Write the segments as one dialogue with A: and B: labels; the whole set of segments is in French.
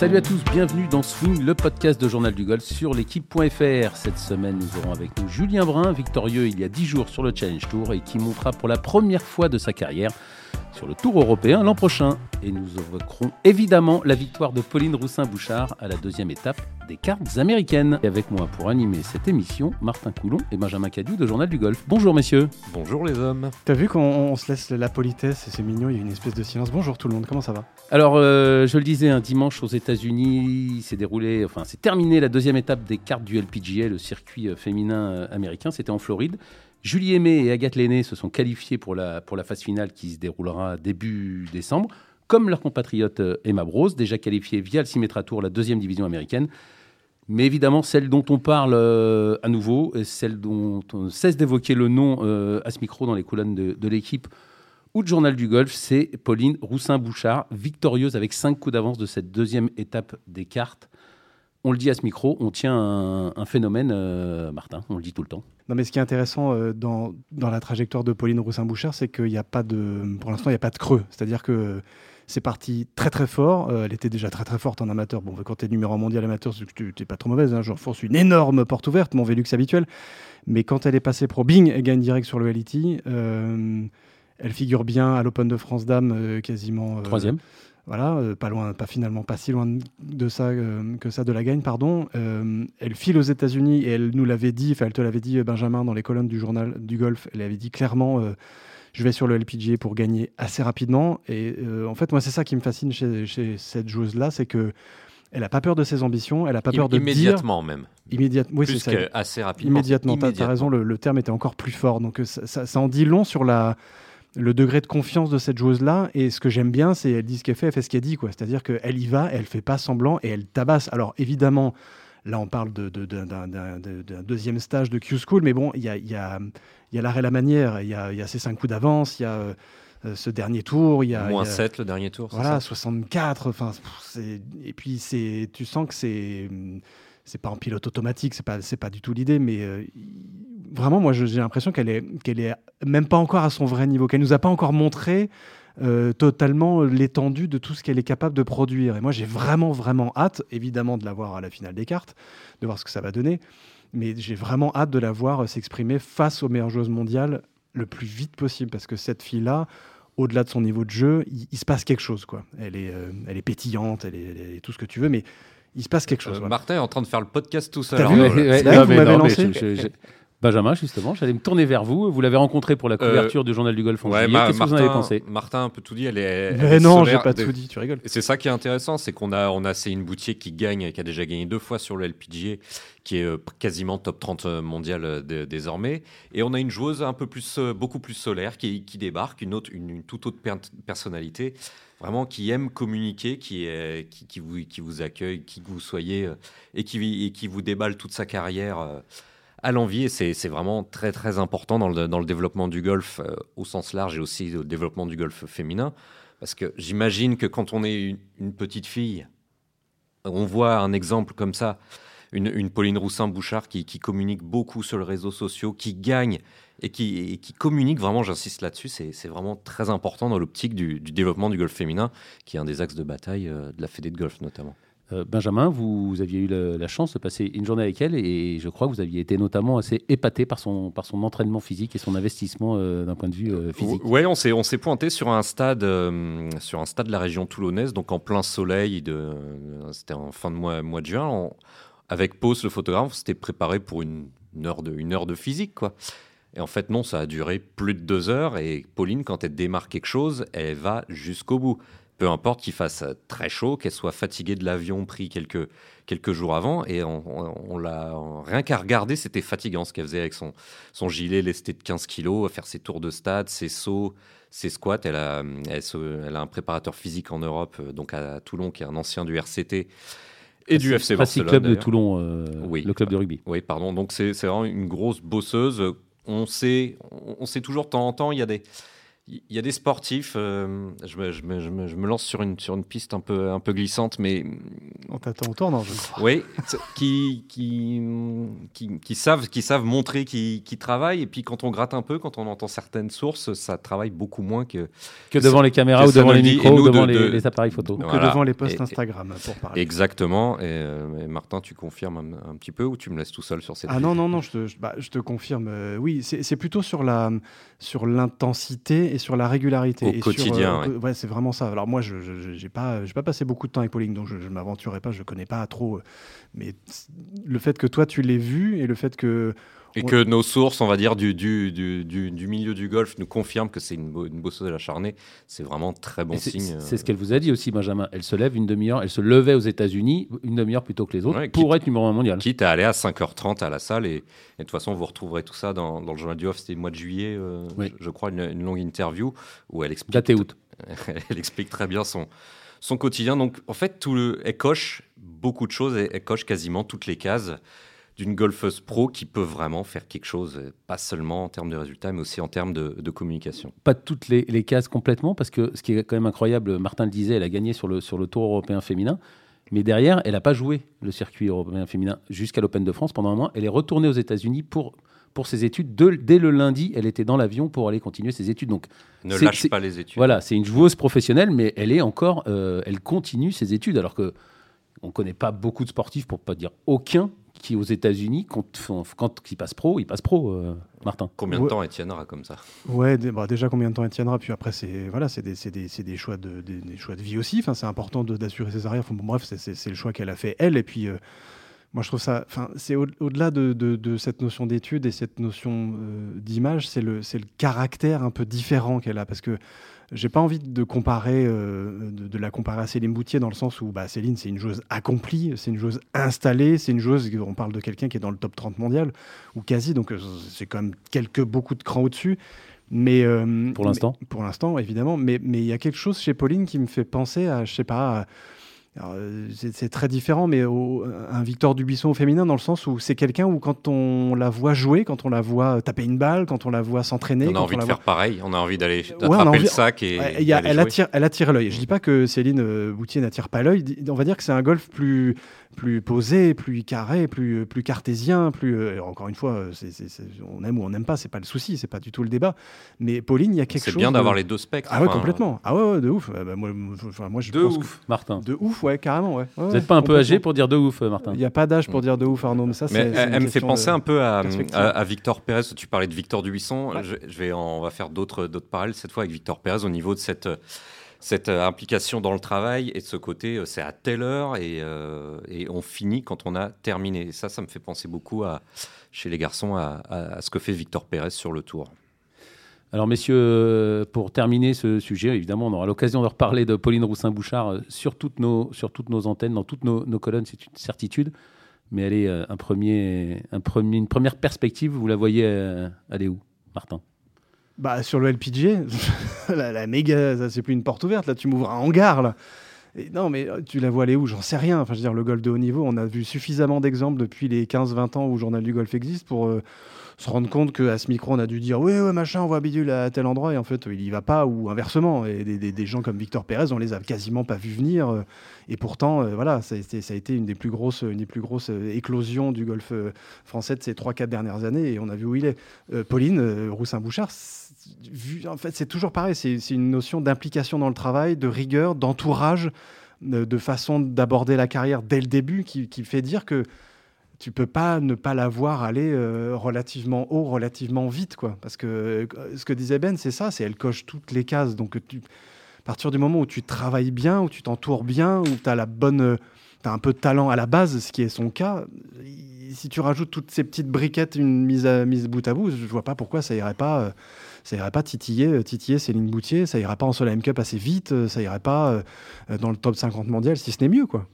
A: Salut à tous, bienvenue dans Swing, le podcast de Journal du Golf sur l'équipe.fr. Cette semaine, nous aurons avec nous Julien Brun, victorieux il y a 10 jours sur le Challenge Tour et qui montera pour la première fois de sa carrière sur le Tour européen l'an prochain. Et nous évoquerons évidemment la victoire de Pauline Roussin-Bouchard à la deuxième étape des cartes américaines. Et avec moi pour animer cette émission, Martin Coulon et Benjamin Cadieu de Journal du Golf. Bonjour messieurs.
B: Bonjour les hommes.
C: T'as vu qu'on se laisse la politesse et c'est mignon, il y a une espèce de silence. Bonjour tout le monde, comment ça va?
A: Alors, euh, je le disais, un dimanche aux États-Unis, s'est déroulé, enfin, c'est terminé la deuxième étape des cartes du LPGA, le circuit euh, féminin euh, américain. C'était en Floride. Julie Aimé et Agathe Lenné se sont qualifiées pour la, phase finale qui se déroulera début décembre, comme leur compatriote Emma Brose, déjà qualifiée via le Symetra Tour, la deuxième division américaine. Mais évidemment, celle dont on parle euh, à nouveau, celle dont on cesse d'évoquer le nom euh, à ce micro dans les colonnes de, l'équipe ou de Journal du Golf, c'est Pauline Roussin-Bouchard, victorieuse avec cinq coups d'avance de cette deuxième étape des cartes. On le dit à ce micro, on tient un, phénomène, euh, Martin, on le dit tout le temps.
C: Non, mais ce qui est intéressant dans, dans, la trajectoire de Pauline Roussin-Bouchard, c'est qu'il n'y a pas de, pour l'instant, il n'y a pas de creux. C'est-à-dire que c'est parti très très fort. Euh, elle était déjà très très forte en amateur. Bon, quand tu es numéro mondial amateur, tu n'es pas trop mauvaise. Hein. Je force une énorme porte ouverte, mon Velux habituel. Mais quand elle est passée pro, bing, elle gagne direct sur le LIT. Euh, elle figure bien à l'Open de France Dame, euh, quasiment.
A: Troisième.
C: Voilà, pas loin, pas finalement pas si loin de ça que ça de la gagne, pardon. elle file aux États-Unis et elle nous l'avait dit, enfin elle te l'avait dit Benjamin dans les colonnes du journal du golf. Elle avait dit clairement je vais sur le LPGA pour gagner assez rapidement. Et euh, en fait, moi, c'est ça qui me fascine chez, cette joueuse-là, c'est que elle n'a pas peur de ses ambitions, elle n'a pas peur de
B: immédiatement même.
C: Immédiatement, oui, c'est ça.
B: assez rapidement.
C: Immédiatement, tu as, raison, le, terme était encore plus fort. Donc euh, ça, ça, en dit long sur la, le degré de confiance de cette joueuse-là. Et ce que j'aime bien, c'est elle dit ce qu'elle fait, elle fait ce qu'elle dit. C'est-à-dire qu'elle y va, elle fait pas semblant et elle tabasse. Alors évidemment, Là, on parle d'un deuxième stage de Q-School, mais bon, il y a, y, a, y a l'arrêt la manière, il y a, y a, ces cinq coups d'avance, il y a euh, ce dernier tour. Il y a,
B: Moins 7 le dernier tour.
C: Voilà, 64. Enfin, et puis, tu sens que c'est c'est pas en pilote automatique, c'est pas, pas du tout l'idée, mais euh, vraiment, moi, j'ai l'impression qu'elle est, qu'elle est même pas encore à son vrai niveau, qu'elle nous a pas encore montré euh, totalement l'étendue de tout ce qu'elle est capable de produire. Et moi, j'ai vraiment, vraiment hâte, évidemment, de la voir à la finale des cartes, de voir ce que ça va donner. Mais j'ai vraiment hâte de la voir s'exprimer face aux meilleures joueuses mondiales le plus vite possible. Parce que cette fille-là, au-delà de son niveau de jeu, il, se passe quelque chose. Quoi. Elle, est, euh, elle est pétillante, elle est, tout ce que tu veux, mais il se passe quelque chose.
B: Euh, Martin est en train de faire le podcast tout seul.
C: Vous m'avez lancé.
A: Benjamin, justement, j'allais me tourner vers vous. Vous l'avez rencontré pour la euh, couverture du journal du golf en Qu'est-ce que vous en avez pensé?
B: Martin un peu tout dit. Elle est,
C: Mais non, j'ai pas tout dit. Tu rigoles.
B: C'est ça qui est intéressant, c'est qu'on a, on a, c'est une boutique qui gagne, qui a déjà gagné deux fois sur le LPGA, qui est euh, quasiment top 30 euh, mondial désormais. Et on a une joueuse un peu plus, beaucoup plus solaire qui, qui débarque, une autre, une, toute autre personnalité vraiment qui aime communiquer, qui, qui, vous, qui vous accueille, qui vous soyez, et qui, qui vous déballe toute sa carrière à l'envie. Et c'est vraiment très, très important dans le, dans le développement du golf euh, au sens large et aussi au développement du golf féminin. Parce que j'imagine que quand on est une, petite fille, on voit un exemple comme ça, une, Pauline Roussin-Bouchard qui, qui, communique beaucoup sur les réseaux sociaux, qui gagne et qui, qui communique, vraiment, j'insiste là-dessus, c'est vraiment très important dans l'optique du, du, développement du golf féminin, qui est un des axes de bataille euh, de la Fédé de golf notamment.
A: Euh, Benjamin, vous, aviez eu la, chance de passer une journée avec elle et je crois que vous aviez été notamment assez épaté par son, par son entraînement physique et son investissement euh, d'un point de vue euh, physique.
B: Oui, on s'est, on s'est pointé sur un, stade, sur un stade de la région toulonnaise, donc en plein soleil, de, c'était en fin de mois, mois de juin. avec Pause, le photographe, on s'était préparé pour une, heure de, une heure de physique. quoi. Et en fait, non, ça a duré plus de deux heures. Et Pauline, quand elle démarre quelque chose, elle va jusqu'au bout peu importe qu'il fasse très chaud, qu'elle soit fatiguée de l'avion pris quelques, quelques jours avant. Et on, l'a rien qu'à regarder, c'était fatigant ce qu'elle faisait avec son, son gilet lesté de 15 kilos, à faire ses tours de stade, ses sauts, ses squats. Elle a, elle, a un préparateur physique en Europe, euh, donc à Toulon, qui est un ancien du RCT et du FC Barcelone.
A: club de Toulon, euh, oui, le club de rugby.
B: Oui, pardon. Donc c'est vraiment une grosse bosseuse. On sait, toujours de temps en temps, il y a des il y a des sportifs, euh, je, me, je, me, je, me, je, me, lance sur une, sur une piste un peu, un peu glissante, mais.
C: On t'attend au tournant, je
B: crois. Oui, qui, qui, qui, qui, savent, qui savent montrer qu'ils travaillent, et puis quand on gratte un peu, quand on entend certaines sources, ça travaille beaucoup moins que.
A: Que devant les caméras ou devant les micros ou devant de, les, les, appareils photo.
C: Voilà. Que devant les posts Instagram, pour parler.
B: Exactement, et, euh, et Martin, tu confirmes un, un, petit peu ou tu me laisses tout seul sur cette.
C: Ah non, non, non, je te, bah, je te confirme. Euh, oui, c'est plutôt sur l'intensité sur et sur la régularité.
B: Au quotidien.
C: Sur, euh, ouais, c'est vraiment ça. Alors moi, je n'ai pas, pas passé beaucoup de temps avec Pauling, donc je ne m'aventurerai pas, je ne connais pas trop. Euh, mais le fait que toi, tu l'aies vu et le fait que
B: et que nos sources, on va dire, du, du, du, du milieu du golf nous confirment que c'est une, une bosseuse acharnée. C'est vraiment très bon signe.
A: C'est ce qu'elle vous a dit aussi, Benjamin. Elle se lève une demi-heure, elle se levait aux États-Unis une demi-heure plutôt que les autres pour être numéro un mondial.
B: Quitte à aller à 5h30 à la salle. Et, et de toute façon, vous retrouverez tout ça dans, dans le journal du off. C'était le mois de juillet, euh, je, je, crois, une, une, longue interview où elle explique.
A: Date août.
B: elle explique très bien son, son quotidien. Donc, en fait, tout le, elle coche beaucoup de choses. Elle, elle coche quasiment toutes les cases d'une golfeuse pro qui peut vraiment faire quelque chose, pas seulement en termes de résultats, mais aussi en termes de, de communication.
A: Pas toutes les, les, cases complètement, parce que ce qui est quand même incroyable, Martin le disait, elle a gagné sur le, sur le Tour européen féminin, mais derrière, elle n'a pas joué le circuit européen féminin jusqu'à l'Open de France pendant un mois. Elle est retournée aux États-Unis pour pour ses études. De, dès le lundi, elle était dans l'avion pour aller continuer ses études. Donc,
B: ne lâche pas les études.
A: Voilà, c'est une joueuse professionnelle, mais elle est encore, euh, elle continue ses études, alors que on connaît pas beaucoup de sportifs, pour pas dire aucun, qui aux États-Unis, quand, quand il passe pro, il passe pro, euh, Martin.
B: Combien de ouais. temps elle tiendra comme ça?
C: Ouais, bah déjà combien de temps elle tiendra, puis après c'est voilà, c'est des, des, des, choix de des, des, choix de vie aussi. Enfin, c'est important d'assurer ses arrières. Enfin, bon, bref, c'est le choix qu'elle a fait elle. Et puis euh, moi, je trouve ça. Enfin, c'est au-delà au de, de, de, cette notion d'étude et cette notion euh, d'image, c'est le c'est le caractère un peu différent qu'elle a parce que j'ai pas envie de comparer, euh, de, de, la comparer à Céline Boutier dans le sens où bah, Céline, c'est une joueuse accomplie, c'est une joueuse installée, c'est une joueuse, on parle de quelqu'un qui est dans le top 30 mondial, ou quasi, donc c'est quand même quelques, beaucoup de crans au-dessus. Mais
A: euh, pour l'instant,
C: pour l'instant, évidemment. Mais mais il y a quelque chose chez Pauline qui me fait penser à, je sais pas. À, c'est très différent, mais au, un Victor Dubuisson au féminin, dans le sens où c'est quelqu'un où quand on la voit jouer, quand on la voit taper une balle, quand on la voit s'entraîner,
B: on a envie
C: on
B: de faire pareil, on a envie d'aller attraper ouais, le sac et,
C: ouais, y a, elle, attire, elle attire l'œil. Je dis pas que Céline Boutier n'attire pas l'œil, on va dire que c'est un golf plus plus posé, plus carré, plus, plus cartésien, plus euh, encore une fois, c est, c est, c est, on aime ou on n'aime pas, c'est pas le souci, c'est pas du tout le débat. Mais Pauline, il y a quelque chose.
B: C'est bien d'avoir les deux spectres.
C: Ah ouais, complètement. Ah ouais, ouais de ouf. Bah, moi, moi, je
A: de
C: pense
A: ouf, que... Martin.
C: De ouf, ouais, carrément, ouais.
A: Vous n'êtes pas un peu âgé pour dire de ouf, Martin
C: Il n'y a pas d'âge pour dire de ouf, Arnaud. Mais ça,
B: mais elle me fait penser un peu à, à, à, Victor Pérez. Tu parlais de Victor Dubuisson. Ouais. Je, je, vais, on va faire d'autres parallèles cette fois avec Victor Pérez au niveau de cette cette euh, implication dans le travail et de ce côté, euh, c'est à telle heure et, euh, et, on finit quand on a terminé. Ça, ça me fait penser beaucoup à, chez les garçons à, ce que fait Victor Pérez sur le tour.
A: Alors, messieurs, pour terminer ce sujet, évidemment, on aura l'occasion de reparler de Pauline Roussin-Bouchard sur toutes nos, sur toutes nos antennes, dans toutes nos, colonnes, c'est une certitude. Mais elle est une première perspective, vous la voyez aller où, Martin?
C: Bah, sur le LPG, la, méga, ça c'est plus une porte ouverte. Là, tu m'ouvres un hangar. Là. Non, mais tu la vois aller où? J'en sais rien. Enfin, je veux dire, le golf de haut niveau, on a vu suffisamment d'exemples depuis les 15-20 ans où le journal du golf existe pour euh, se rendre compte qu'à ce micro, on a dû dire oui, ouais, machin, on voit bidule à tel endroit, et en fait, il y va pas, ou inversement. Et des, des, gens comme Victor Pérez, on les a quasiment pas vus venir. Euh, et pourtant, euh, voilà, ça a, été, une des plus grosses, des plus grosses euh, éclosions du golf français de ces 3-4 dernières années, et on a vu où il est. Pauline Roussin-Bouchard, en fait, c'est toujours pareil, c'est une notion d'implication dans le travail, de rigueur, d'entourage, de, de, façon d'aborder la carrière dès le début, qui, qui fait dire que tu peux pas ne pas la voir aller euh, relativement haut, relativement vite, quoi. Parce que euh, ce que disait Ben, c'est ça, c'est elle coche toutes les cases. Donc, tu, à partir du moment où tu travailles bien, où tu t'entoures bien, où tu as la bonne, tu as un peu de talent à la base, ce qui est son cas. Si tu rajoutes toutes ces petites briquettes, une mise, à, mise bout à bout, je vois pas pourquoi ça irait pas. Euh, ça irait pas titiller, titiller Céline Boutier, ça irait pas en Solheim Cup assez vite, ça irait pas dans le top 50 mondial, si ce n'est mieux, quoi.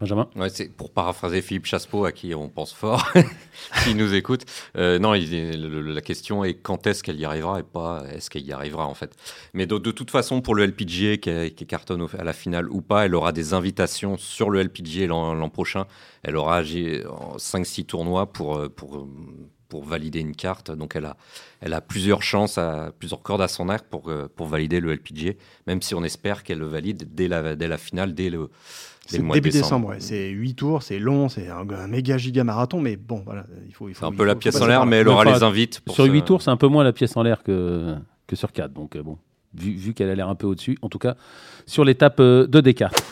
A: Benjamin?
B: Ouais, c'est Pour paraphraser Philippe Chassepeau, à qui on pense fort, qui nous écoute, euh, non, il, le, la question est quand est-ce qu'elle y arrivera et pas est-ce qu'elle y arrivera en fait. Mais de, de, toute façon, pour le LPGA qui, qui cartonne à la finale ou pas, elle aura des invitations sur le LPGA l'an prochain. Elle aura 5-6 tournois pour, pour pour valider une carte. Donc elle a, elle a plusieurs chances, plusieurs cordes à son arc pour, pour valider le LPGA, même si on espère qu'elle le valide dès la, dès la finale, dès le,
C: début décembre. C'est 8 tours, c'est long, c'est un, méga giga marathon, mais bon, voilà, il faut.
B: c'est un peu la pièce en l'air, mais elle aura les invites.
A: sur 8 tours, c'est un peu moins la pièce en l'air que, que sur 4. Donc, bon, vu, vu qu'elle a l'air un peu au-dessus, en tout cas, sur l'étape de Descartes.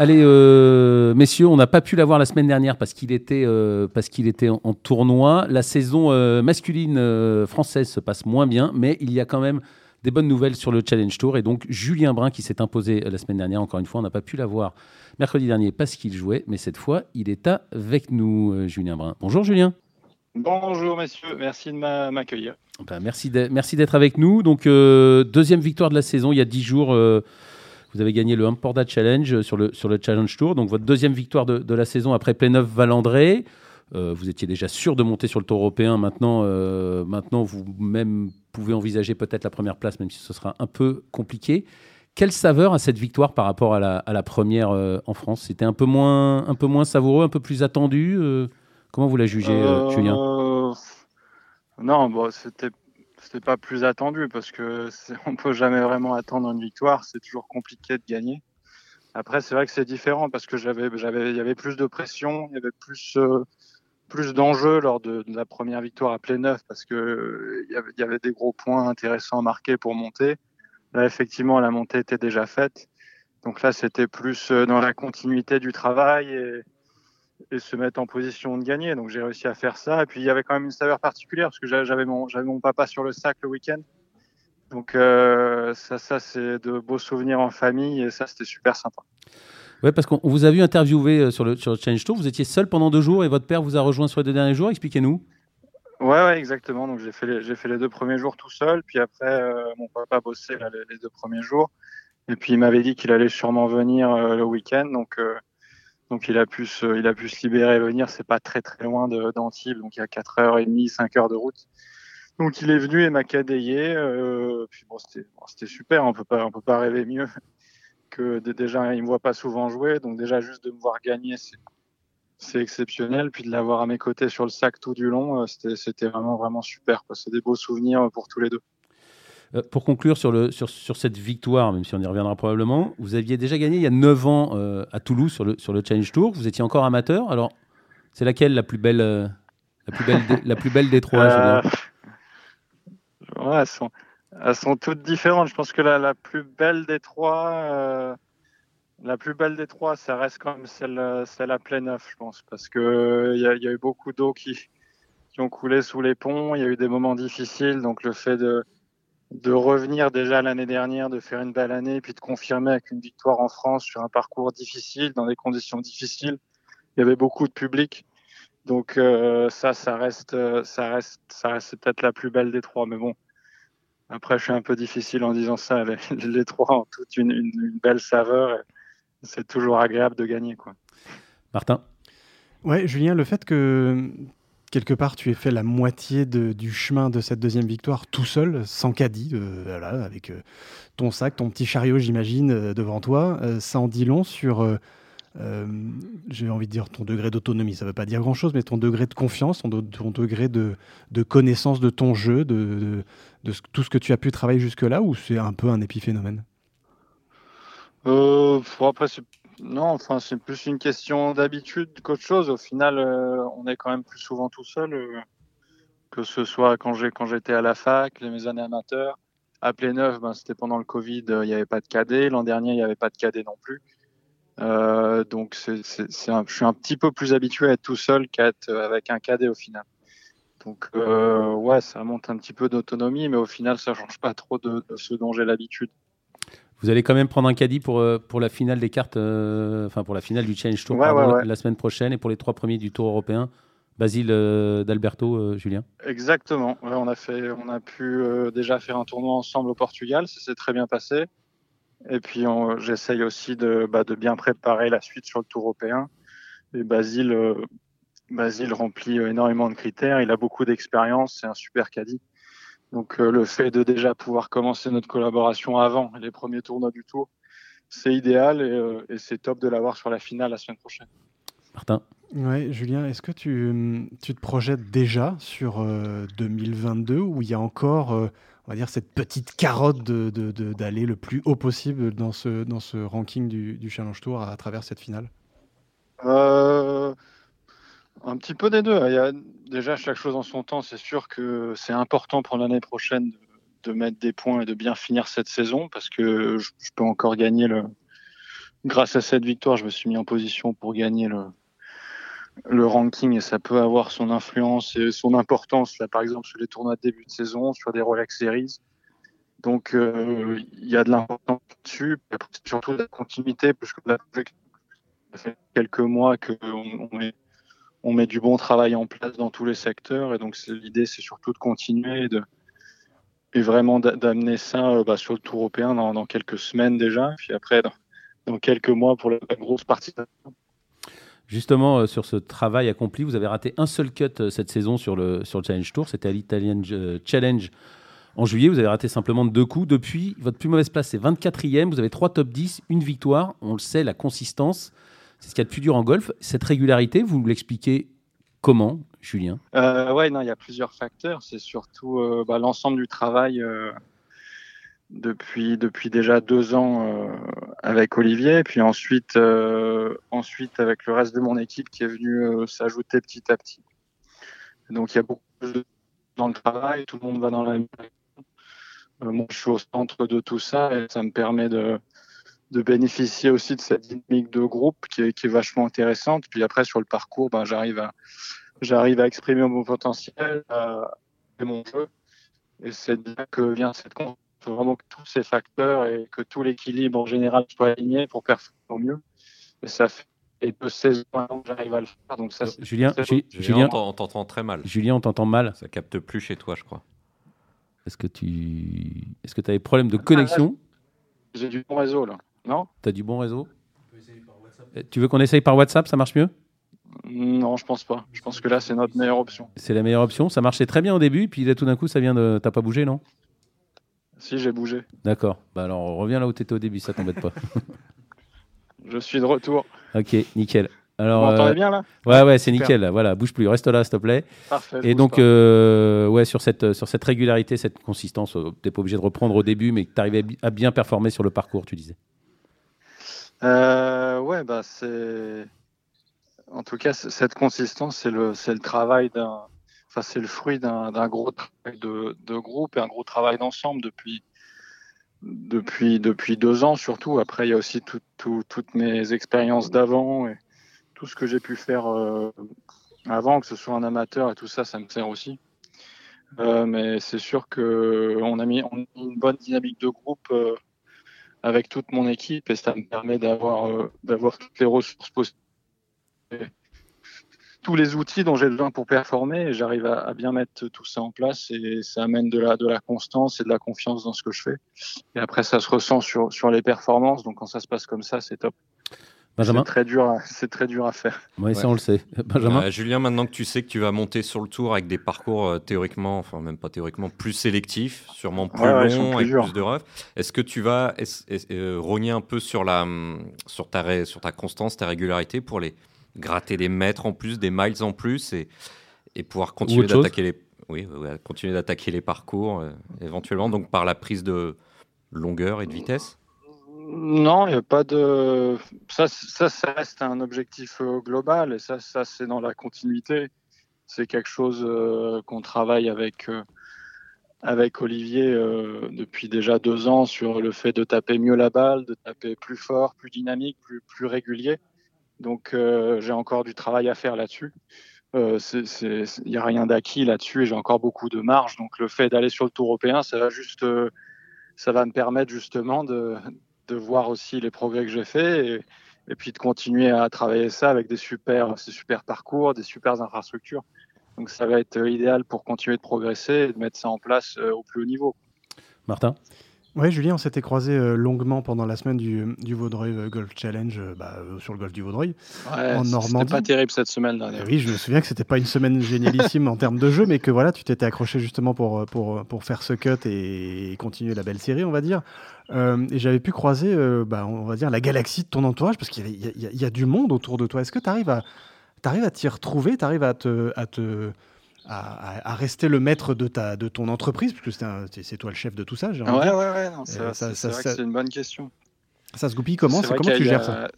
A: Allez, euh, messieurs, on n'a pas pu l'avoir la semaine dernière parce qu'il était, euh, parce qu'il était en, tournoi. La saison euh, masculine française se passe moins bien, mais il y a quand même des bonnes nouvelles sur le Challenge Tour. Et donc, Julien Brun, qui s'est imposé la semaine dernière, encore une fois, on n'a pas pu l'avoir mercredi dernier parce qu'il jouait, mais cette fois, il est avec nous, Julien Brun. Bonjour, Julien.
D: Bonjour, messieurs. Merci de m'accueillir.
A: Ben, merci d'être avec nous. Donc, deuxième victoire de la saison il y a dix jours vous avez gagné le Humporda Challenge sur le, sur le Challenge Tour, donc votre deuxième victoire de, la saison après Pléneuf Valandré. Euh, vous étiez déjà sûr de monter sur le Tour européen. Maintenant, euh, maintenant vous-même pouvez envisager peut-être la première place, même si ce sera un peu compliqué. Quelle saveur a cette victoire par rapport à la, première euh, en France? C'était un, peu moins, un peu moins savoureux, un peu plus attendu Comment vous la jugez, Julien?
D: Non, bon, c'était c'était pas plus attendu parce que on peut jamais vraiment attendre une victoire. C'est toujours compliqué de gagner. Après, c'est vrai que c'est différent parce que j'avais, j'avais, il y avait plus de pression, il y avait plus, euh, plus d'enjeux lors de, la première victoire à Pléneuf parce que il, y avait, des gros points intéressants à marquer pour monter. Là, effectivement, la montée était déjà faite. Donc là, c'était plus euh, dans la continuité du travail et, se mettre en position de gagner. Donc j'ai réussi à faire ça. Et puis il y avait quand même une saveur particulière parce que j'avais mon, papa sur le sac le week-end. Donc euh, ça c'est de beaux souvenirs en famille et ça c'était super sympa.
A: Ouais, parce qu'on vous a vu interviewer euh, sur le, sur le Change Tour. Vous étiez seul pendant deux jours et votre père vous a rejoint sur les deux derniers jours. Expliquez-nous.
D: Ouais, ouais, exactement. Donc j'ai fait, les, j'ai fait les deux premiers jours tout seul. Puis après, euh, mon papa bossait là, les, deux premiers jours. Et puis il m'avait dit qu'il allait sûrement venir le week-end. Donc donc il a pu se, il a pu se libérer et venir. C'est pas très très loin d'Antibes, donc il y a 4h30, 5 heures de route. Donc il est venu et m'a. Euh, puis bon, c'était super. On peut pas, on peut pas rêver mieux que déjà il me voit pas souvent jouer. Donc déjà juste de me voir gagner, c'est exceptionnel. Puis de l'avoir à mes côtés sur le sac tout du long, euh, c'était vraiment vraiment super. C'est des beaux souvenirs pour tous les deux.
A: Euh, pour conclure sur, le, sur, sur, cette victoire, même si on y reviendra probablement, vous aviez déjà gagné il y a 9 ans euh, à Toulouse sur le, sur le Challenge Tour. Vous étiez encore amateur. Alors, c'est laquelle la plus belle, euh, la plus belle, des, la plus belle des trois
D: elles, sont, elles sont toutes différentes. Je pense que la, la plus belle des trois, la plus belle des trois, ça reste quand même celle, celle à plein neuf, je pense, parce que il y, y, a eu beaucoup d'eau qui, qui ont coulé sous les ponts. Il y a eu des moments difficiles, donc le fait de de revenir déjà l'année dernière, de faire une belle année, puis de confirmer avec une victoire en France sur un parcours difficile, dans des conditions difficiles. Il y avait beaucoup de public. Donc euh, ça, ça reste, ça reste, ça reste peut-être la plus belle des trois. Mais bon, après, je suis un peu difficile en disant ça. Les, trois ont toute une, une belle saveur. C'est toujours agréable de gagner, quoi.
A: Martin?
C: Ouais, Julien, le fait que quelque part, tu es fait la moitié du chemin de cette deuxième victoire tout seul, sans caddie, euh, voilà, avec euh, ton sac, ton petit chariot, j'imagine, euh, devant toi. ça en dit long sur, j'ai envie de dire, ton degré d'autonomie. Ça ne veut pas dire grand-chose, mais ton degré de confiance, ton, degré de, connaissance de ton jeu, de, tout ce que tu as pu travailler jusque-là, ou c'est un peu un épiphénomène?
D: Après, non, enfin, c'est plus une question d'habitude qu'autre chose. Au final, euh, on est quand même plus souvent tout seul, euh, que ce soit quand j'étais à la fac, mes années amateurs. À Pléneuf, ben, c'était pendant le Covid, euh, il n'y avait pas de cadet. L'an dernier, il n'y avait pas de cadet non plus. Donc, c'est, c'est, je suis un petit peu plus habitué à être tout seul qu'à être avec un cadet au final. Donc, ouais, ça monte un petit peu d'autonomie, mais au final, ça change pas trop de ce dont j'ai l'habitude.
A: Vous allez quand même prendre un caddie pour, euh, pour la finale des cartes, euh, enfin pour la finale du Challenge Tour La, semaine prochaine et pour les trois premiers du Tour européen. Basile euh, d'Alberto, Julien.
D: Exactement. on a fait, on a pu déjà faire un tournoi ensemble au Portugal, ça s'est très bien passé. Et puis j'essaye aussi de, bah, de bien préparer la suite sur le Tour européen. Et Basile, Basile remplit énormément de critères. Il a beaucoup d'expérience, c'est un super caddie. Donc euh, le fait de déjà pouvoir commencer notre collaboration avant les premiers tournois du tour, c'est idéal et, euh, c'est top de l'avoir sur la finale la semaine prochaine.
A: Martin
C: Ouais, Julien, est-ce que tu, tu, te projettes déjà sur 2022 où il y a encore, on va dire, cette petite carotte d'aller de, le plus haut possible dans ce, dans ce ranking du, Challenge Tour à, travers cette finale?
D: Un petit peu des deux. Il y a déjà chaque chose en son temps. C'est sûr que c'est important pour l'année prochaine de, mettre des points et de bien finir cette saison parce que je, je peux encore gagner le. Grâce à cette victoire, je me suis mis en position pour gagner le, le ranking et ça peut avoir son influence et son importance, là, par exemple, sur les tournois de début de saison, sur des Rolex Series. Donc, euh, il y a de l'importance dessus. surtout de la continuité, parce que ça fait quelques mois qu'on met, on met du bon travail en place dans tous les secteurs. Et donc, l'idée, c'est surtout de continuer et, de, et vraiment d'amener ça euh, bah, sur le tour européen dans, quelques semaines déjà. Puis après, dans, quelques mois pour la, grosse partie.
A: Justement, euh, sur ce travail accompli, vous avez raté un seul cut euh, cette saison sur le, sur le Challenge Tour. C'était à l'Italian euh, Challenge en juillet. Vous avez raté simplement deux coups. Depuis, votre plus mauvaise place, c'est 24e. Vous avez trois top 10, une victoire. On le sait, la consistance, c'est ce qu'il y a de plus dur en golf. Cette régularité, vous l'expliquez comment, Julien?
D: Ouais, non, il y a plusieurs facteurs. C'est surtout bah, l'ensemble du travail depuis, depuis déjà deux ans euh, avec Olivier, puis ensuite, euh, ensuite avec le reste de mon équipe qui est venu euh, s'ajouter petit à petit. Donc il y a beaucoup de dans le travail, tout le monde va dans la moi, je suis au centre de tout ça et ça me permet de, de bénéficier aussi de cette dynamique de groupe qui est, qui est vachement intéressante. Puis après, sur le parcours, ben, j'arrive à, j'arrive à exprimer mon potentiel et mon jeu. Et c'est là que vient cette faut vraiment que tous ces facteurs et que tout l'équilibre en général soit aligné pour performer au mieux. Et ça fait deux saisons que j'arrive à le faire. Donc ça,
A: Julien,
B: Julien, on t'entend très mal.
A: Julien, on t'entend mal.
B: Ça capte plus chez toi, je crois.
A: Est-ce que tu est-ce que as des problèmes de connexion?
D: J'ai du bon réseau là, non?
A: Tu as du bon réseau? Eh, Tu veux qu'on essaye par WhatsApp? Ça marche mieux?
D: Non, je pense pas. Je pense que là, c'est notre meilleure option.
A: C'est la meilleure option. Ça marchait très bien au début, puis là, tout d'un coup, ça vient de. T'as pas bougé, non?
D: Si, j'ai bougé.
A: D'accord. Bah alors, reviens là où tu étais au début, ça t'embête pas.
D: Je suis de retour.
A: Ok, nickel. Alors,
D: Vous m'entendez euh, bien là?
A: Ouais, ouais, c'est nickel. Voilà, bouge plus, reste là, s'il te plaît.
D: Parfait.
A: Et donc, euh, ouais, sur cette, sur cette régularité, cette consistance, euh, tu n'es pas obligé de reprendre au début, mais tu arrivais à bien performer sur le parcours, tu disais.
D: ouais, bah c'est. En tout cas, cette consistance, c'est le, le travail d'un c'est le fruit d'un gros travail de, groupe et un gros travail d'ensemble depuis, depuis, depuis deux ans surtout. Après, il y a aussi toutes mes expériences d'avant et tout ce que j'ai pu faire euh, avant, que ce soit un amateur et tout ça, ça me sert aussi. Euh, mais c'est sûr qu'on a, mis, une bonne dynamique de groupe euh, avec toute mon équipe et ça me permet d'avoir toutes les ressources possibles tous les outils dont j'ai besoin pour performer et j'arrive à, bien mettre tout ça en place et ça amène de la, de la constance et de la confiance dans ce que je fais. Et après, ça se ressent sur, sur les performances. Donc, quand ça se passe comme ça, c'est top.
A: Benjamin
D: C'est très, dur c'est très dur à faire.
A: Oui, ça, on le sait. Benjamin
B: euh, Julien, maintenant que tu sais que tu vas monter sur le tour avec des parcours euh, théoriquement, enfin, même pas théoriquement, plus sélectifs, sûrement plus longs, avec plus de refs, est-ce que tu vas euh, rogner un peu sur, la, sur, ta, sur ta constance, ta régularité pour les gratter des mètres en plus, des miles en plus et, et pouvoir continuer d'attaquer les, oui, continuer d'attaquer les parcours euh, éventuellement, donc par la prise de longueur et de vitesse?
D: Non, il n'y a pas de. Ça, ça, ça, reste un objectif euh, global et ça, ça c'est dans la continuité. C'est quelque chose euh, qu'on travaille avec. avec Olivier depuis déjà deux ans sur le fait de taper mieux la balle, de taper plus fort, plus dynamique, plus, plus régulier. Donc euh, j'ai encore du travail à faire là-dessus. Il euh, n'y a rien d'acquis là-dessus et j'ai encore beaucoup de marge. Donc le fait d'aller sur le Tour européen, ça va juste, euh, ça va me permettre justement de, voir aussi les progrès que j'ai faits et, et, puis de continuer à travailler ça avec des super, ces super parcours, des super infrastructures. Donc ça va être idéal pour continuer de progresser et de mettre ça en place au plus haut niveau.
A: Martin?
C: Oui, Julien, on s'était croisé euh, longuement pendant la semaine du, du Vaudreuil euh, Golf Challenge euh, bah, sur le golf du Vaudreuil
D: en Normandie. C'était pas terrible cette semaine dernière.
C: oui, je me souviens que c'était pas une semaine génialissime en termes de jeu, mais que voilà, tu t'étais accroché justement pour, pour, pour faire ce cut et, continuer la belle série, on va dire. et j'avais pu croiser, bah, on va dire, la galaxie de ton entourage parce qu'il y, y, a du monde autour de toi. Est-ce que tu arrives à tu arrives à t'y retrouver, tu arrives à te, à, te à, rester le maître de, ta, de ton entreprise, puisque c'est toi le chef de tout ça.
D: Ouais, ouais, ouais, c'est vrai, que c'est une bonne question.
C: Ça se goupille comment? Comment tu gères ça?